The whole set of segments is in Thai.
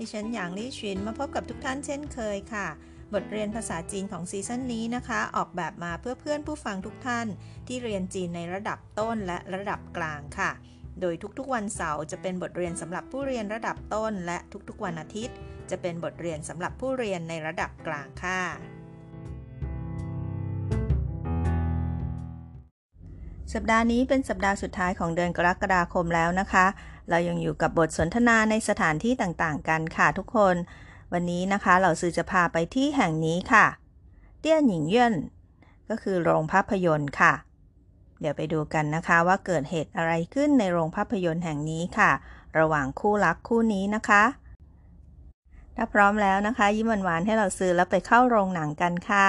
ดิฉันหยางลี่ชินมาพบกับทุกท่านเช่นเคยค่ะ บทเรียนภาษาจีนของซีซั่นนี้นะคะ ออกแบบมาเพื่อเพื่อนผู้ฟังทุกท่าน ที่เรียนจีนในระดับต้นและระดับกลางค่ะ โดยทุกๆวันเสาร์จะเป็นบทเรียนสำหรับผู้เรียนระดับต้น และทุกๆวันอาทิตย์ จะเป็นบทเรียนสำหรับผู้เรียนในระดับกลางค่ะ สัปดาห์นี้เป็นสัปดาห์สุดท้ายของเดือนกรกฎาคมแล้วนะคะ เรายังอยู่กับบทสนทนาในสถานที่ต่างๆ กันค่ะทุกคน วันนี้นะคะเราซื้อจะพาไปที่แห่งนี้ค่ะ เตี้ยนหญิงเย่นก็คือโรงภาพยนตร์ค่ะ เดี๋ยวไปดูกันนะคะว่าเกิดเหตุอะไรขึ้นในโรงภาพยนตร์แห่งนี้ค่ะ ระหว่างคู่รักคู่นี้นะคะ ถ้าพร้อมแล้วนะคะ ยิ้มหวานๆให้เราซื้อแล้วไปเข้าโรงหนังกันค่ะ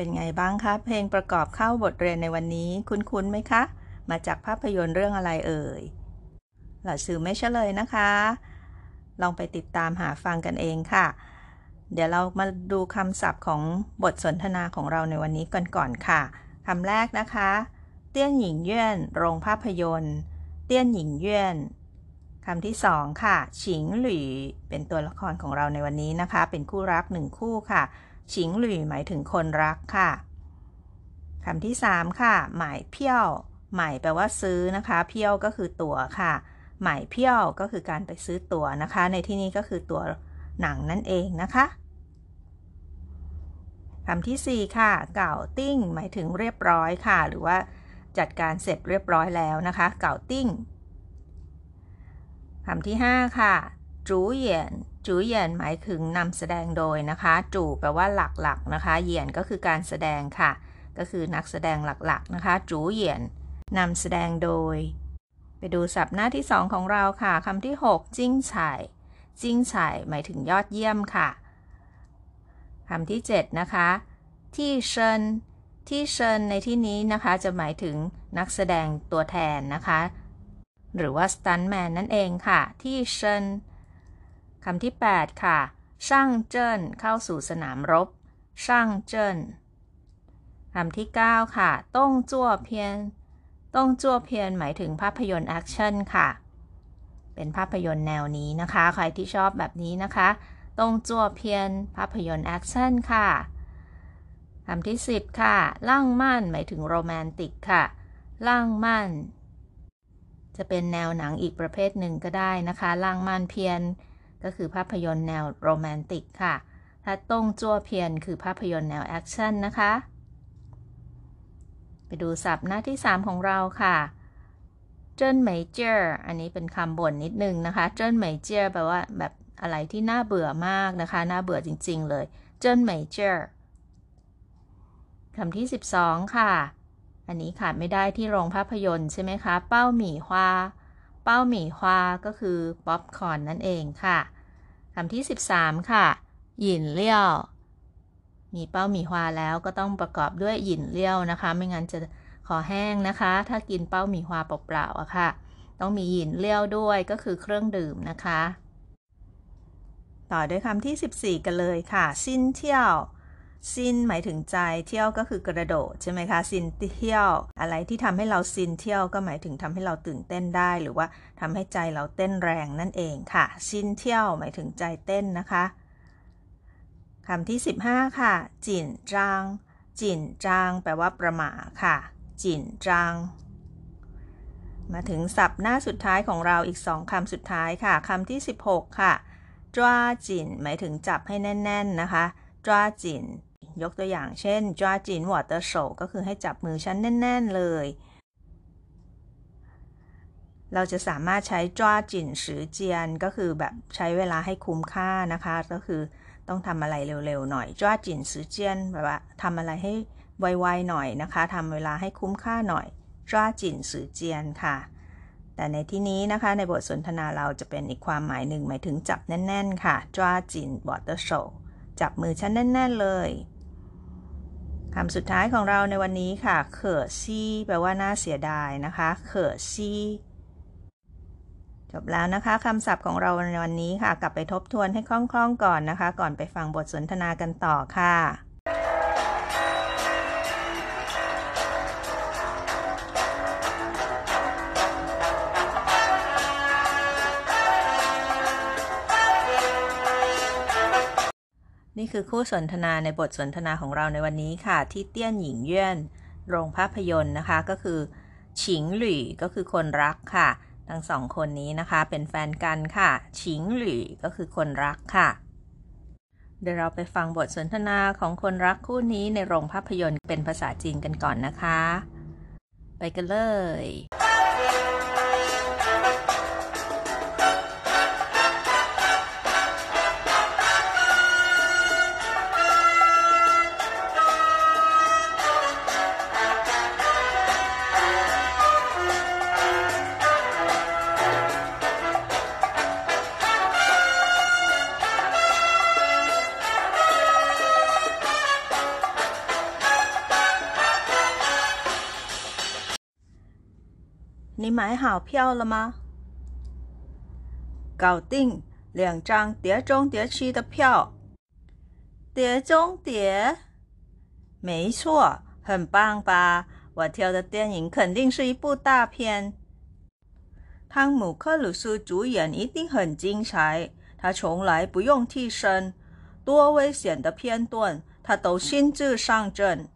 เป็นไงบ้างคะเพลงประกอบเข้าบทเรียนในวันนี้คุ้นๆไหมคะ มาจากภาพยนตร์เรื่องอะไรเอ่ยหลัสื่อไม่เฉลยนะคะ ลองไปติดตามหาฟังกันเองค่ะ เดี๋ยวเรามาดูคำศัพท์ของบทสนทนาของเราในวันนี้กันก่อนค่ะคำแรกนะคะ เตี้ยนหญิงเยื่นโรงภาพยนตร์ เตี้ยนหญิงเยื่นคำที่สองค่ะ ฉิงหลี่เป็นตัวละครของเราในวันนี้นะคะ เป็นคู่รักหนึ่งคู่ค่ะ ฉิงหลี่หมายถึงคนรักค่ะคำที่ 3 ค่ะ หมายเพี้ยว หมายแปลว่าซื้อนะคะ เพี้ยวก็คือตั๋วค่ะ หมายเพี้ยวก็คือการไปซื้อตั๋วนะคะ ในที่นี้ก็คือตั๋วหนังนั่นเองนะคะคำที่ 4 ค่ะ เก่าติ้ง หมายถึงเรียบร้อยค่ะ หรือว่าจัดการเสร็จเรียบร้อยแล้วนะคะ เก่าติ้งคำที่ 5 ค่ะจูเหยียนจูเหยียนหมายถึงนำแสดงโดยนะคะ จูแปลว่าหลักๆนะคะเหยียนก็คือการแสดงค่ะ ก็คือนักแสดงหลักๆนะคะ จูเหยียนนำแสดงโดย ไปดูศัพท์หน้าที่ 2 ของเราค่ะคำที่ 6 จิ้งไฉจิ้งไฉหมายถึงยอดเยี่ยมค่ะคำที่ 7 นะคะ ที่เชิญที่เชิญในที่นี้นะคะ จะหมายถึงนักแสดงตัวแทนนะคะ หรือว่าสตันแมนนั่นเองค่ะ 替身 คำที่ 8 ค่ะ 上阵 เข้าสู่สนามรบ 上阵 คำที่ 9 ค่ะ 动作片 动作片 หมายถึงภาพยนตร์แอคชั่นค่ะ เป็นภาพยนตร์แนวนี้นะคะ ใครที่ชอบแบบนี้นะคะ 动作片 ภาพยนตร์แอคชั่นค่ะคำที่ 10 ค่ะ 浪漫 หมายถึงโรแมนติกค่ะ 浪漫 จะเป็นแนวหนังอีกประเภทหนึ่งก็ได้นะคะ 浪漫片 ก็คือภาพยนตร์แนวโรแมนติกค่ะถ้า 动作片 คือภาพยนตร์แนวแอคชั่นนะคะ ไปดูศัพท์หน้าที่ 3 ของเราค่ะ真没劲儿 อันนี้เป็นคำบ่นนิดนึงนะคะ真没劲儿 แปลว่าแบบอะไรที่น่าเบื่อมากนะคะ น่าเบื่อจริง ๆ เลย真没劲儿 คำที่ 12 ค่ะ อันนี้ขาดไม่ได้ที่โรงภาพยนตร์ใช่ไหมคะ 爆米花 爆米花 ก็คือป๊อปคอร์นนั่นเองค่ะคำที่ 13 ค่ะ 饮料 มี 爆米花 แล้วก็ต้องประกอบด้วย 饮料 นะคะ ไม่งั้นจะคอแห้งนะคะ ถ้ากิน 爆米花 เปล่าๆอะค่ะ ต้องมี 饮料 ด้วยก็คือเครื่องดื่มนะคะ ต่อด้วยคำที่ 14 กันเลยค่ะ 心跳 心 หมายถึงใจ 跳 ก็คือกระโดดใช่ไหมคะ心跳 อะไรที่ทำให้เรา 心跳 ก็หมายถึงทำให้เราตื่นเต้นได้ หรือว่าทำให้ใจเราเต้นแรงนั่นเองค่ะ心跳 หมายถึงใจเต้นนะคะคำที่ 15 ค่ะ 紧张 紧张 แปลว่าประหม่าค่ะ 紧张 มาถึงศัพท์หน้าสุดท้ายของเราอีกสองคำสุดท้ายค่ะคำที่ 16 ค่ะจ้าจินหมายถึงจับให้แน่น ๆนะคะจ้าจิน ยกตัวอย่างเช่นจ้าจินวอเตอร์โชก็คือให้จับมือฉันแน่น ๆ เลย เราจะสามารถใช้จ้าจินสือเจียนก็คือแบบใช้เวลาให้คุ้มค่านะคะ ก็คือต้องทำอะไรเร็ว ๆ หน่อยจ้าจินสือเจียนแบบว่าทำอะไรให้ไวๆหน่อยนะคะทำเวลาให้คุ้มค่าหน่อยจ้าจินสือเจียนค่ะ แต่ในที่นี้นะคะในบทสนทนาเราจะเป็นอีกความหมายหนึ่งหมายถึงจับแน่น ๆ ค่ะจ้าจินบอเตอร์โชจับมือฉันแน่น ๆ เลย คำสุดท้ายของเราในวันนี้ค่ะ เขอซี่แปลว่าน่าเสียดายนะคะ เขอซี่จบแล้วนะคะคำศัพท์ของเราในวันนี้ค่ะ กลับไปทบทวนให้คล่องๆก่อนนะคะ ก่อนไปฟังบทสนทนากันต่อค่ะ คือคู่สนทนาในบทสนทนาของเราในวันนี้ค่ะ ที่เตี้ยนหญิงเยื่อนโรงภาพยนตร์นะคะก็คือฉิงหลี่ก็คือคนรักค่ะ ทั้งสองคนนี้นะคะเป็นแฟนกันค่ะฉิงหลี่ก็คือคนรักค่ะ เดี๋ยวเราไปฟังบทสนทนาของคนรักคู่นี้ในโรงภาพยนตร์เป็นภาษาจีนกันก่อนนะคะ ไปกันเลย 买好票了吗？搞定，两张碟中谍七的票。碟中谍？没错，很棒吧？我挑的电影肯定是一部大片。汤姆·克鲁斯主演一定很精彩，他从来不用替身，多危险的片段他都亲自上阵。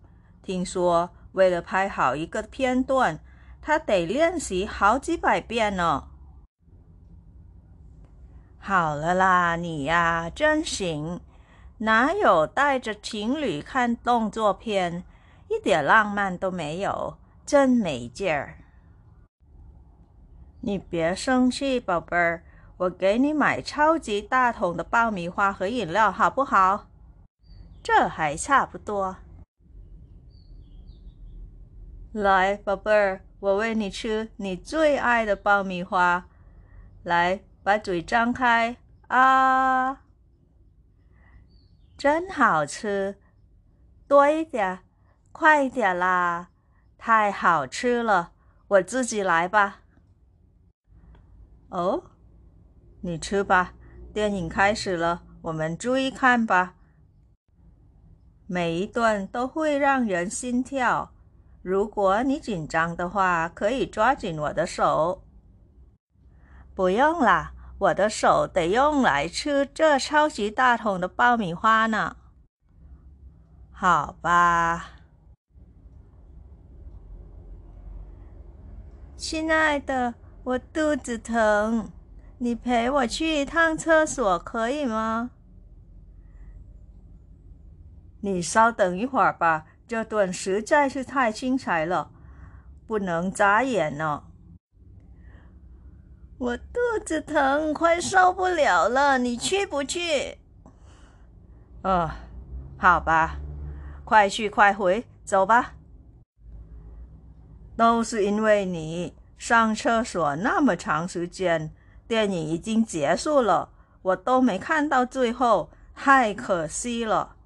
听说为了拍好一个片段。他得练习好几百遍呢。好了啦，你呀真行，哪有带着情侣看动作片，一点浪漫都没有，真没劲儿。你别生气，宝贝儿，我给你买超级大桶的爆米花和饮料，好不好？这还差不多。来，宝贝儿。我喂你吃你最爱的爆米花，来，把嘴张开啊！真好吃，多一点，快一点啦！太好吃了，我自己来吧。哦，你吃吧，电影开始了，我们注意看吧。每一段都会让人心跳。如果你紧张的话，可以抓紧我的手。不用啦，我的手得用来吃这超级大桶的爆米花呢。好吧，亲爱的，我肚子疼，你陪我去一趟厕所可以吗？你稍等一会儿吧。这段实在是太精彩了，不能眨眼呢。我肚子疼，快受不了了，你去不去？呃，好吧，快去快回，走吧。都是因为你上厕所那么长时间，电影已经结束了，我都没看到最后，太可惜了。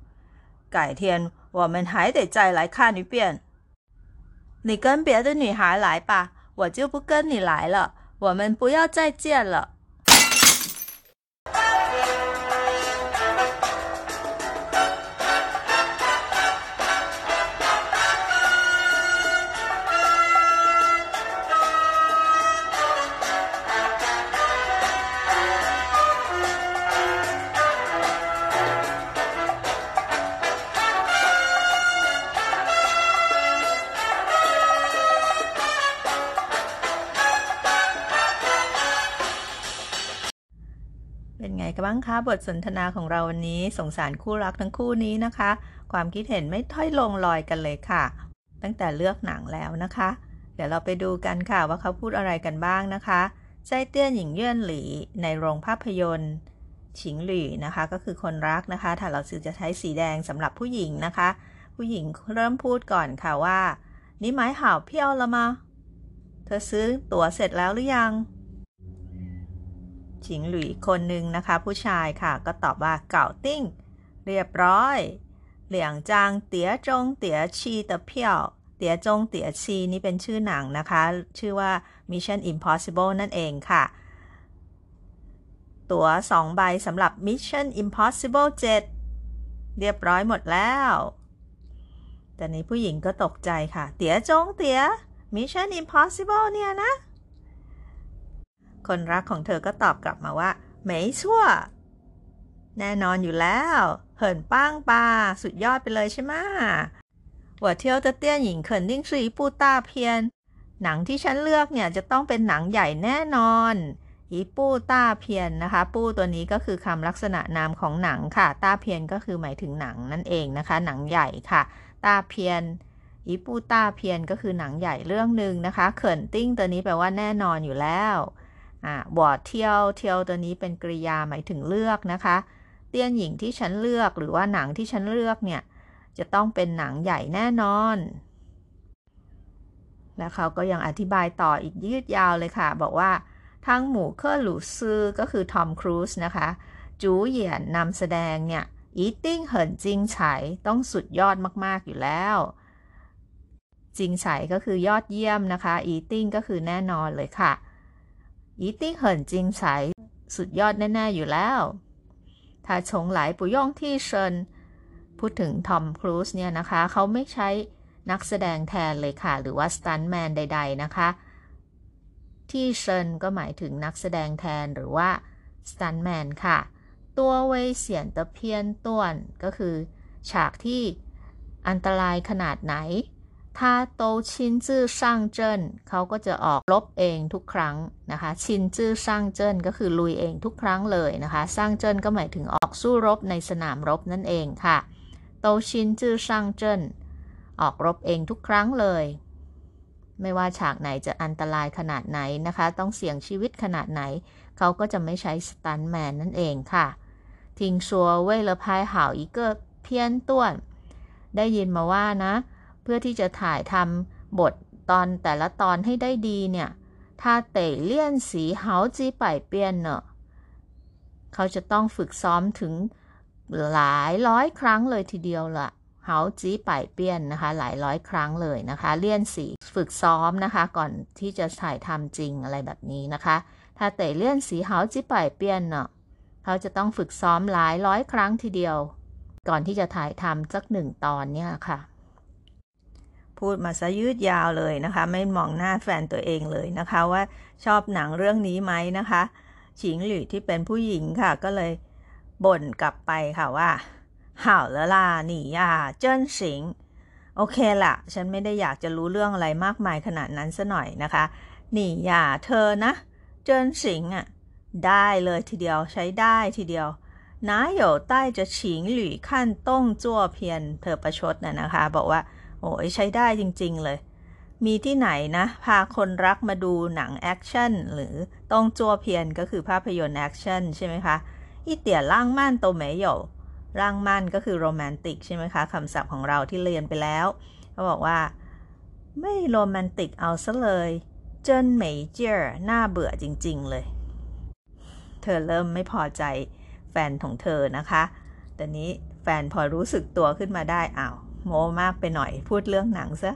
改天。我们还得再来看一遍。你跟别的女孩来吧，我就不跟你来了。我们不要再见了。 บ้างคะบทสนทนาของเราวันนี้สงสารคู่รักทั้งคู่นี้นะคะ ความคิดเห็นไม่ถ้อยลงลอยกันเลยค่ะ ตั้งแต่เลือกหนังแล้วนะคะ เดี๋ยวเราไปดูกันค่ะว่าเขาพูดอะไรกันบ้างนะคะใจเตี้ยนหญิงเยื่อนหลีในโรงภาพยนตร์ฉิงหลี่นะคะ ก็คือคนรักนะคะ ถ้าเราซื้อจะใช้สีแดงสำหรับผู้หญิงนะคะ ผู้หญิงเริ่มพูดก่อนค่ะว่า นี่หมายห่าวเพี้ยวละมา เธอซื้อตั๋วเสร็จแล้วหรือยัง ฉิงหลี่คนหนึ่งนะคะ ผู้ชายค่ะก็ตอบว่าเก่าติ้ง เรียบร้อย เหลียงจางเตี๋ยจงเตี๋ยชีเตเพียวเตี๋ยจงเตี๋ยชีนี่เป็นชื่อหนังนะคะ ชื่อว่า Mission Impossible นั่นเองค่ะ ตั๋ว2ใบสำหรับ Mission Impossible 7 เรียบร้อยหมดแล้วแต่นี้ผู้หญิงก็ตกใจค่ะ เตี๋ยจงเตี๋ย Mission Impossible เนี่ยนะ คนรักของเธอก็ตอบกลับมาว่าไม่ชั่ว แน่นอนอยู่แล้ว เหินป้างปาสุดยอดไปเลยใช่ไหมว่าเที่ยวจะเตี้ยหญิงเขินดิ้งสีปูตาเพียน หนังที่ฉันเลือกเนี่ยจะต้องเป็นหนังใหญ่แน่นอนอีปู้ต้าเพียนนะคะ ปู้ตัวนี้ก็คือคำลักษณะนามของหนังค่ะ ต้าเพียนก็คือหมายถึงหนังนั่นเองนะคะ หนังใหญ่ค่ะ ต้าเพียนอีปู้ต้าเพียนก็คือหนังใหญ่เรื่องหนึ่งนะคะ เขินติ้งตัวนี้แปลว่าแน่นอนอยู่แล้ว อ่าบอดเที่ยวเที่ยวตัวนี้เป็นกริยาหมายถึงเลือกนะคะ เตี้ยนหญิงที่ฉันเลือกหรือว่าหนังที่ฉันเลือกเนี่ย จะต้องเป็นหนังใหญ่แน่นอน แล้วเขาก็ยังอธิบายต่ออีกยืดยาวเลยค่ะ บอกว่าทั้งหมู่เคอร์หลูซือก็คือทอมครูซนะคะ จูเหยียนนำแสดงเนี่ย一定很精彩 ต้องสุดยอดมากๆอยู่แล้ว精彩 ก็คือยอดเยี่ยมนะคะ一定 ก็คือแน่นอนเลยค่ะ 一定很精彩 สุดยอดแน่ ๆ อยู่แล้ว 他从来不用替身 พูดถึงทอมครูซเนี่ยนะคะ เขาไม่ใช้นักแสดงแทนเลยค่ะ หรือว่าสตันแมนใด ๆ นะคะ 替身 ก็หมายถึงนักแสดงแทนหรือว่าสตันแมนค่ะ ตัวเวยเสียนตะเพียนต้วนก็คือ ฉากที่อันตรายขนาดไหน ถ้าโตชินจื้อช่างเจิ้นเขาก็จะออกรบเองทุกครั้งนะคะ ชินจื้อช่างเจิ้นก็คือลุยเองทุกครั้งเลยนะคะช่างเจิ้นก็หมายถึงออกสู้รบในสนามรบนั่นเองค่ะ โตชินจื้อช่างเจิ้นออกรบเองทุกครั้งเลย ไม่ว่าฉากไหนจะอันตรายขนาดไหนนะคะ ต้องเสี่ยงชีวิตขนาดไหน เขาก็จะไม่ใช้สตันแมนนั่นเองค่ะทิงชัวเว่ยละพายหาวอีกเกอเพี้ยนต้วน ได้ยินมาว่านะ เพื่อที่จะถ่ายทำบทตอนแต่ละตอนให้ได้ดีเนี่ยถ้าเตะเลี่ยนสีเฮาจีไปเปียนเนอะเขาจะต้องฝึกซ้อมถึงหลายร้อยครั้งเลยทีเดียวละเฮาจีไปเปียนนะคะ หลายร้อยครั้งเลยนะคะ เลี่ยนสีฝึกซ้อมนะคะ ก่อนที่จะถ่ายทำจริงอะไรแบบนี้นะคะ ถ้าเตะเลี่ยนสีเฮาจีไปเปียนเนาะเขาจะต้องฝึกซ้อมหลายร้อยครั้งทีเดียว ก่อนที่จะถ่ายทำสักหนึ่งตอนเนี่ยค่ะ พูดมาซะยืดยาวเลยนะคะ ไม่มองหน้าแฟนตัวเองเลยนะคะว่าชอบหนังเรื่องนี้ไหมนะคะฉิงหลี่ที่เป็นผู้หญิงค่ะ ก็เลยบ่นกลับไปค่ะว่าห่าวละล่ะหนีอ่า真行 โอเคละฉันไม่ได้อยากจะรู้เรื่องอะไรมากมายขนาดนั้นซะหน่อยนะคะ 你呀 เธอนะ 真行 อะได้เลยทีเดียวใช้ได้ทีเดียว哪有带着情侣看动作片 เธอประชดน่ะนะคะ บอกว่า โอ้ยใช้ได้จริง ๆ เลย มีที่ไหนนะ พาคนรักมาดูหนังแอคชั่นหรือ 动作片 ก็คือภาพยนตร์แอคชั่นใช่ไหมคะอีเตี่ยล่างม่านโตเมโยร่างมั่นก็คือโรแมนติกใช่ไหมคะคำศัพท์ของเราที่เรียนไปแล้วเขาบอกว่า ไม่โรแมนติกเอาซะเลยเจิ้นเหมยเจียน่าเบื่อจริง ๆ เลย เธอเริ่มไม่พอใจแฟนของเธอนะคะแต่นี้แฟนพอรู้สึกตัวขึ้นมาได้อ้าว โมมากไปหน่อย พูดเรื่องหนังซะ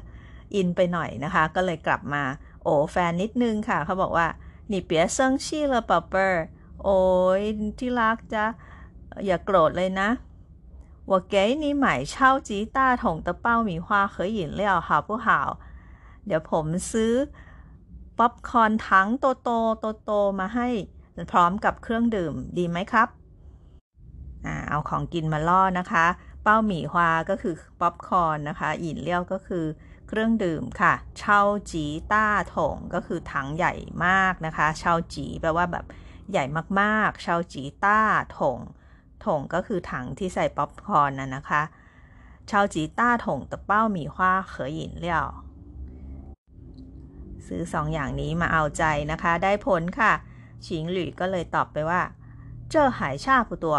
อินไปหน่อยนะคะ ก็เลยกลับมา โอ้แฟนนิดนึงค่ะ เขาบอกว่านี่เปียเซิงชี่เลเปเปอร์โอ้ยที่รักจะอย่าโกรธเลยนะ我给你买超级大桶的爆米花和饮料好不好เดี๋ยวผมซื้อป๊อปคอร์นถังโตโตโตโตมาให้พร้อมกับเครื่องดื่มดีไหมครับอ่าเอาของกินมาล่อนะคะ เป้าหมี่ฮวาก็คือป๊อปคอร์นนะคะ饮料 ก็คือเครื่องดื่มค่ะ เช่าจีต้าถงก็คือถังใหญ่มากนะคะ เช่าจีแปลว่าแบบใหญ่มากๆชาวจีต้าถงถงก็คือถังที่ใส่ป๊อปคอร์นนะนะคะชาวจีต้าถงตะเป้าหมี่ฮว่าเขยหยินเลี่ยวซื้อสองอย่างนี้มาเอาใจนะคะ ได้ผลค่ะ ชิงหลี่ก็เลยตอบไปว่า เจ้าหายชาผู้ตัว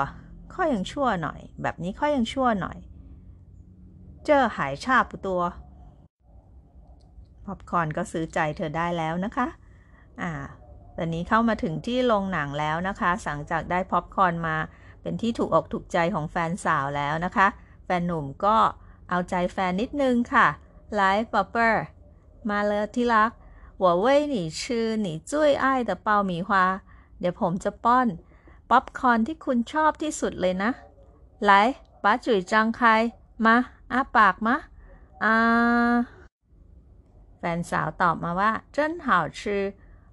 ข้อยังชั่วหน่อย แบบนี้ข้อยังชั่วหน่อย เจอหายชาปูตัวป๊อปคอนก็ซื้อใจเธอได้แล้วนะคะ อ่า ตอนนี้เข้ามาถึงที่โรงหนังแล้วนะคะ หลังจากได้ป๊อปคอร์นมาเป็นที่ถูกอกถูกใจของแฟนสาวแล้วนะคะ แฟนหนุ่มก็เอาใจแฟนนิดนึงค่ะ来宝贝儿 มาเลยที่รัก我喂你吃你最爱的爆米花 เดี๋ยวผมจะป้อน ป๊อปคอร์นที่คุณชอบที่สุดเลยนะ ไหลป้าจุ๋ยจังใคร มาอ้าปากมาอ่าแฟนสาวตอบมาว่าเจิ้นหาชือ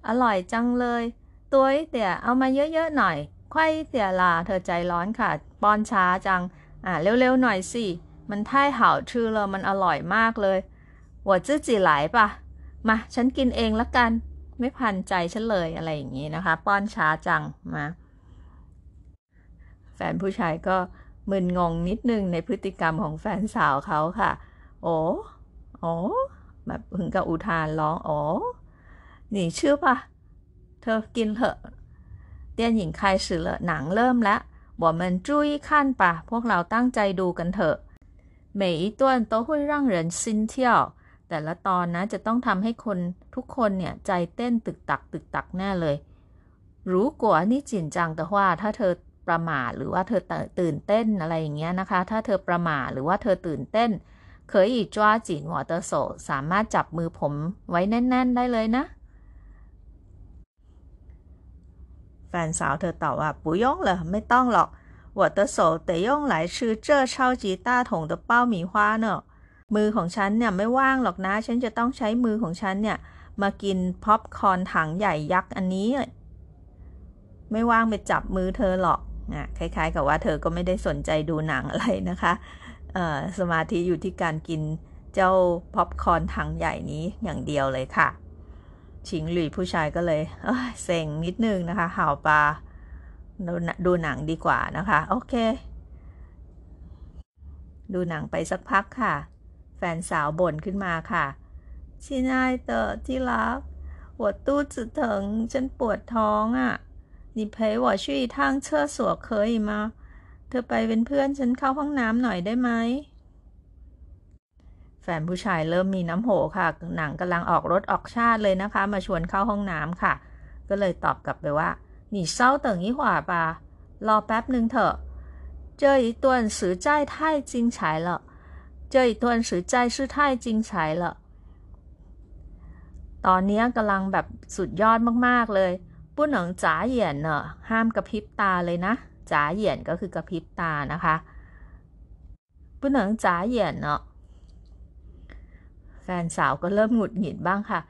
อร่อยจังเลยตัวเดี๋ยเอามาเยอะๆหน่อยไข่เตี่ยลาเธอใจร้อนค่ะป้อนช้าจัง อ่าเร็วๆหน่อยสิ มันไท่เห่าชื่อเลยมันอร่อยมากเลยหัวจื้อจีไหลปะมาฉันกินเองละกัน ไม่พันใจฉันเลยอะไรอย่างนี้นะคะ ป้อนช้าจังมา แฟนผู้ชายก็มึนงงนิดนึงในพฤติกรรมของแฟนสาวเขาค่ะ โอ้โอ้แบบถึงกับอุทานร้อง โอ้หนีชื่อปะเธอกินเถอะ电影开始了หนังเริ่มแล้ว我们注意看吧พวกเราตั้งใจดูกันเถอะ每一段都会让人心跳แต่ละตอนนะจะต้องทำให้คนทุกคนเนี่ยใจเต้นตึกตักตึกตักแน่เลย รู้กว่านี่จินจังแต่ว่าถ้าเธอ ประมาทหรือว่าเธอตื่นเต้นอะไรอย่างเงี้ยนะคะ ถ้าเธอประมาทหรือว่าเธอตื่นเต้น เคยอีจ้าจีนวเตอโซสามารถจับมือผมไว้แน่น ๆ ได้เลยนะ แฟนสาวเธอตอบว่าปุยงเหรอไม่ต้องหรอกวอเตอร์โซแต่ย่งไหลชือเจ้เช่าจีตาถงตะเป้าหมีว้าเนอะมือของฉันเนี่ยไม่ว่างหรอกนะ ฉันจะต้องใช้มือของฉันเนี่ยมากินพ็อปคอนถังใหญ่ยักษ์อันนี้ ไม่ว่างไปจับมือเธอหรอก นะคล้ายๆ กับว่าเธอก็ไม่ได้สนใจดูหนังอะไรนะคะสมาธิอยู่ที่การกินเจ้าป๊อปคอนถังใหญ่นี้อย่างเดียวเลยค่ะ ชิงหลุยผู้ชายก็เลยเเซ็งนิดนึงนะคะห่าวปลาดูหนังดีกว่านะคะ โอเค ดูหนังไปสักพักค่ะ แฟนสาวบ่นขึ้นมาค่ะชินายเตอที่รักปวดตู้จุดถึงฉันปวดท้องอะ่ะ 你陪我去一趟厕所可以吗เธอไปเป็นเพื่อนฉันเข้าห้องน้ำหน่อยได้ไหม แฟนผู้ชายเริ่มมีน้ำโหค่ะ หนังกำลังออกรถออกชาติเลยนะคะ มาชวนเข้าห้องน้ำค่ะ ก็เลยตอบกลับไปว่า你稍等一会儿吧รอแป๊บหนึ่งเถอะ这一段实在太精彩了这一段实在是太精彩了ตอนนี้กำลังแบบสุดยอดมากๆเลย ปุ้นหนองจ๋าเหยียนเนอะห้ามกระพริบตาเลยนะจ๋าเหยียนก็คือกระพริบตานะคะปุ้นหนองจ๋าเหยียนเนอะแฟนสาวก็เริ่มหงุดหงิดบ้างค่ะ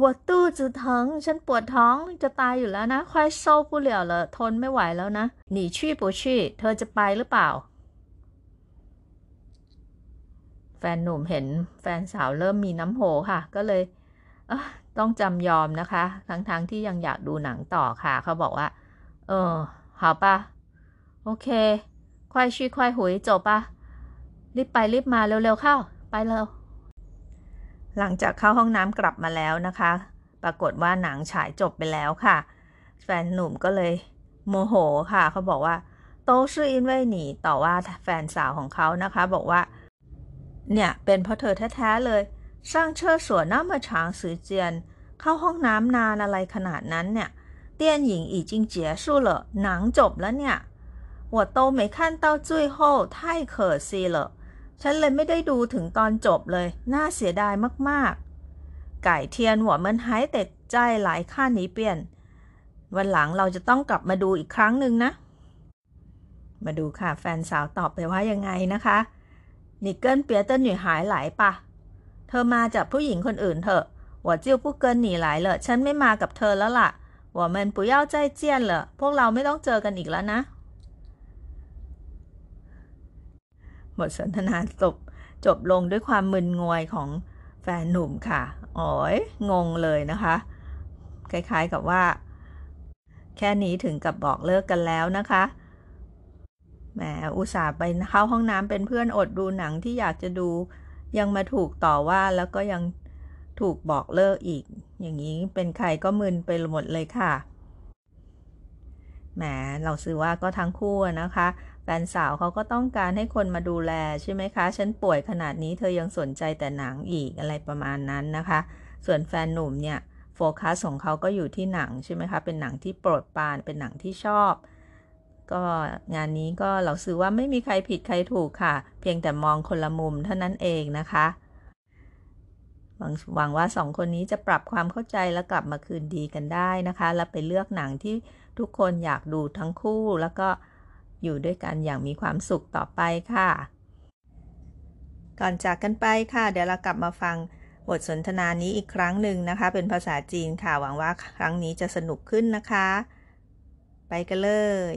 วัวตู้จืดท้งฉันปวดท้องจะตายอยู่แล้วนะควายโซ่เหลวเลยทนไม่ไหวแล้วนะหนีชี่ปูชี่เธอจะไปหรือเปล่า แฟนหนุ่มเห็นแฟนสาวเริ่มมีน้ำโหค่ะ ก็เลย ต้องจำยอมนะคะ ทั้งๆทที่ยังอยากดูหนังต่อค่ะ เขาบอกว่า เออ好吧โอเคควายชี้ควายหุยจบปะรีบไปรีบมาเร็วๆเข้า ไปเร็ว หลังจากเข้าห้องน้ำกลับมาแล้วนะคะ ปรากฏว่าหนังฉายจบไปแล้วค่ะ แฟนหนุ่มก็เลยโมโหค่ะ เขาบอกว่า โตชื่ออินเว่ยหนีต่อว่าแฟนสาวของเขานะคะ บอกว่า เนี่ยเป็นเพราะเธอแท้ๆเลย 上厕所那么长时间เข้าห้องน้ำนานอะไรขนาดนั้นเนี่ย电影已经结束了หนังจบแล้วเนี่ย我都没看到最后太可惜了ฉันเลยไม่ได้ดูถึงตอนจบเลย น่าเสียดายมากๆไก่เทียนหัวมันหายแต่ใจหลายข้านี้เปลี่ยน วันหลังเราจะต้องกลับมาดูอีกครั้งหนึ่งนะ มาดูค่ะแฟนสาวตอบไปว่ายังไงนะคะ你跟别的女孩来吧 เธอมาจากผู้หญิงคนอื่นเถอะ我就不跟你来了ฉันไม่มากับเธอแล้วล่ะ我们不要再见了พวกเราไม่ต้องเจอกันอีกแล้วนะบทสนทนาจบจบลงด้วยความมึนงวยของแฟนหนุ่มค่ะอ๋อยงงเลยนะคะ คล้ายๆกับว่า แค่นี้ถึงกับบอกเลิกกันแล้วนะคะแหมอุตส่าห์ไปเข้าห้องน้ำเป็นเพื่อนอดดูหนังที่อยากจะดู ยังมาถูกต่อว่าแล้วก็ยังถูกบอกเลิกอีก อย่างนี้เป็นใครก็มึนไปหมดเลยค่ะ แหม เราซื้อว่าก็ทั้งคู่นะคะ แฟนสาวเขาก็ต้องการให้คนมาดูแลใช่ไหมคะ ฉันป่วยขนาดนี้เธอยังสนใจแต่หนังอีกอะไรประมาณนั้นนะคะ ส่วนแฟนหนุ่มเนี่ยโฟกัสของเขาก็อยู่ที่หนังใช่ไหมคะ เป็นหนังที่โปรดปราน เป็นหนังที่ชอบ ก็งานนี้ก็เราซื้อว่าไม่มีใครผิดใครถูกค่ะ เพียงแต่มองคนละมุมเท่านั้นเองนะคะหวังว่าสองคนนี้จะปรับความเข้าใจและกลับมาคืนดีกันได้นะคะ และไปเลือกหนังที่ทุกคนอยากดูทั้งคู่ แล้วก็อยู่ด้วยกันอย่างมีความสุขต่อไปค่ะ ก่อนจากกันไปค่ะ เดี๋ยวเรากลับมาฟังบทสนทนานี้อีกครั้งหนึ่งนะคะ เป็นภาษาจีนค่ะ หวังว่าครั้งนี้จะสนุกขึ้นนะคะ ไปกันเลย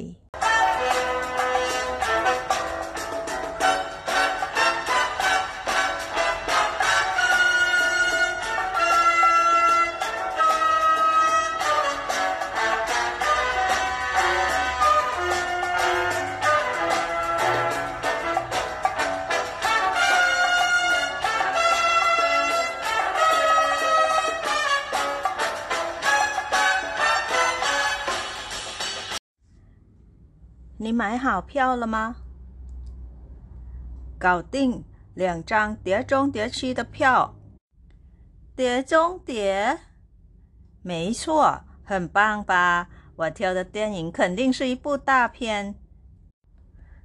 买好票了吗？搞定，两张《碟中谍七》的票。碟中谍？没错，很棒吧？我挑的电影肯定是一部大片。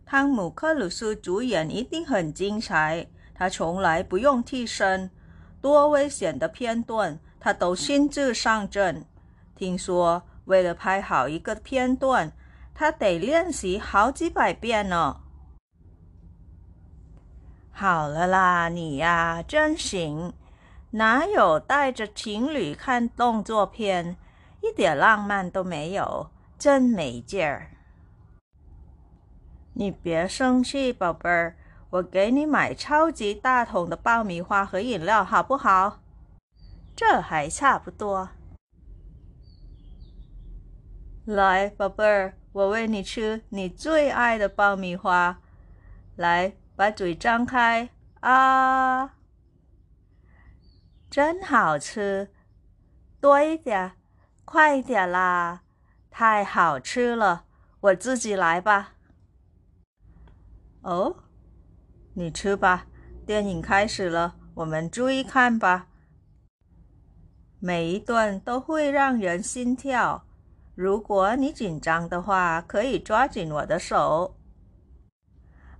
汤姆·克鲁斯主演一定很精彩，他从来不用替身，多危险的片段他都亲自上阵。听说为了拍好一个片段。他得练习好几百遍呢。好了啦，你呀真行，哪有带着情侣看动作片，一点浪漫都没有，真没劲儿。你别生气，宝贝儿，我给你买超级大桶的爆米花和饮料，好不好？这还差不多。来，宝贝儿。我喂你吃你最爱的爆米花，来，把嘴张开啊！真好吃，多一点，快一点啦！太好吃了，我自己来吧。哦，你吃吧，电影开始了，我们注意看吧。每一段都会让人心跳。如果你紧张的话，可以抓紧我的手。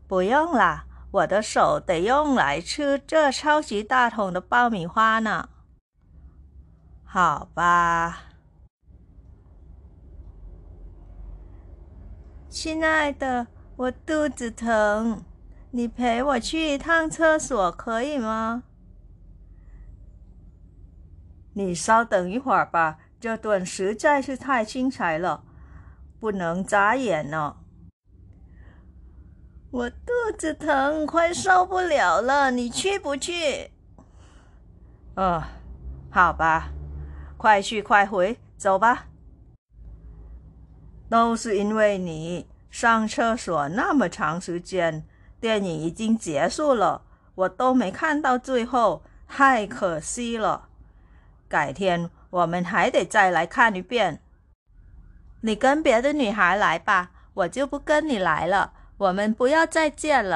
不用啦，我的手得用来吃这超级大桶的爆米花呢。好吧，亲爱的，我肚子疼，你陪我去一趟厕所可以吗？你稍等一会儿吧。这段实在是太精彩了，不能眨眼呢。我肚子疼，快受不了了，你去不去？呃，好吧，快去快回，走吧。都是因为你上厕所那么长时间，电影已经结束了，我都没看到最后，太可惜了。改天。我们还得再来看一遍。你跟别的女孩来吧，我就不跟你来了。我们不要再见了。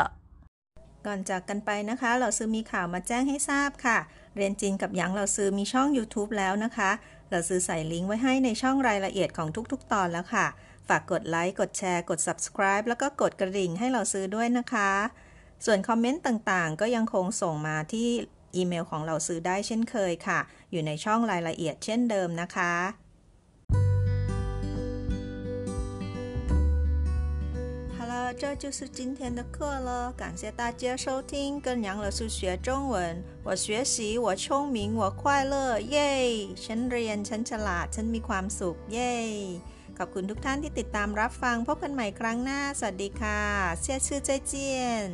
ก่อนจากกันไปนะคะ เราซื้อมีข่าวมาแจ้งให้ทราบค่ะ เรียนจีนกับหยางเราซื้อมีช่อง YouTube แล้วนะคะ เราซื้อใส่ลิงก์ไว้ให้ในช่องรายละเอียดของทุกๆ ตอนแล้วค่ะ ฝากกดไลค์ กดแชร์ กด subscribe แล้วก็กดกระดิ่งให้เราซื้อด้วยนะคะ ส่วนคอมเมนต์ต่างๆ ก็ยังคงส่งมาที่ อีเมลของเราซื้อได้เช่นเคยค่ะ อยู่ในช่องรายละเอียดเช่นเดิมนะคะ这就是今天的课了，感谢大家收听，跟杨老师学中文。我学习，我聪明，我快乐，เย้ฉันเรียนฉันฉลาดฉันมีความสุข เย้ขอบคุณทุกท่านที่ติดตามรับฟัง พบกันใหม่ครั้งหน้า สวัสดีค่ะเสียชื่อใจเจียน